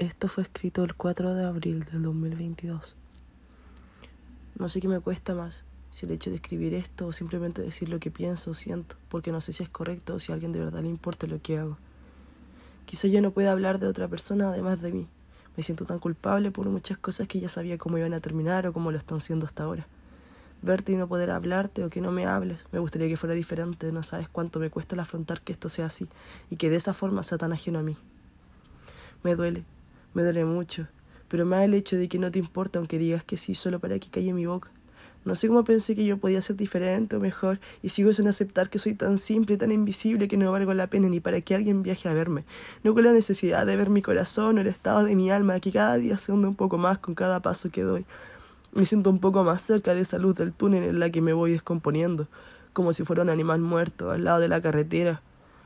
Esto fue escrito el 4 de abril del 2022. No sé qué me cuesta más, si el hecho de escribir esto o simplemente decir lo que pienso o siento, porque no sé si es correcto o si a alguien de verdad le importa lo que hago. Quizá yo no pueda hablar de otra persona además de mí. Me siento tan culpable por muchas cosas que ya sabía cómo iban a terminar o cómo lo están siendo hasta ahora. Verte y no poder hablarte o que no me hables, me gustaría que fuera diferente, no sabes cuánto me cuesta el afrontar que esto sea así y que de esa forma sea tan ajeno a mí. Me duele, me duele mucho, pero más el hecho de que no te importa aunque digas que sí solo para que calle mi boca. No sé cómo pensé que yo podía ser diferente o mejor y sigo sin aceptar que soy tan simple tan invisible que no valgo la pena ni para que alguien viaje a verme. No con la necesidad de ver mi corazón o el estado de mi alma que cada día se hunde un poco más con cada paso que doy. Me siento un poco más cerca de esa luz del túnel en la que me voy descomponiendo, como si fuera un animal muerto al lado de la carretera,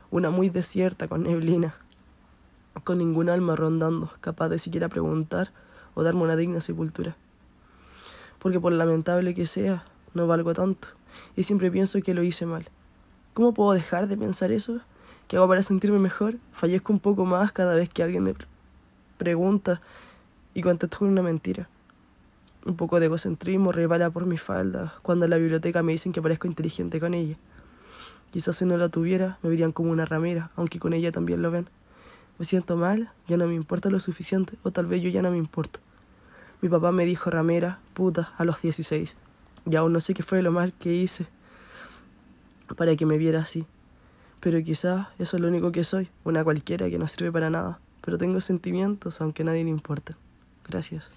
una muy desierta con neblina con ningún alma rondando, capaz de siquiera preguntar o darme una digna sepultura. Porque por lamentable que sea, no valgo tanto, y siempre pienso que lo hice mal. ¿Cómo puedo dejar de pensar eso? ¿Qué hago para sentirme mejor? Fallezco un poco más cada vez que alguien me pregunta y contesto con una mentira. Un poco de egocentrismo rebala por mi falda cuando en la biblioteca me dicen que parezco inteligente con ella. Quizás si no la tuviera me verían como una ramera, aunque con ella también lo ven. Me siento mal, ya no me importa lo suficiente, o tal vez yo ya no me importo. Mi papá me dijo ramera, puta, a los 16. Y aún no sé qué fue lo mal que hice para que me viera así. Pero quizás eso es lo único que soy, una cualquiera que no sirve para nada. Pero tengo sentimientos aunque a nadie le importe. Gracias.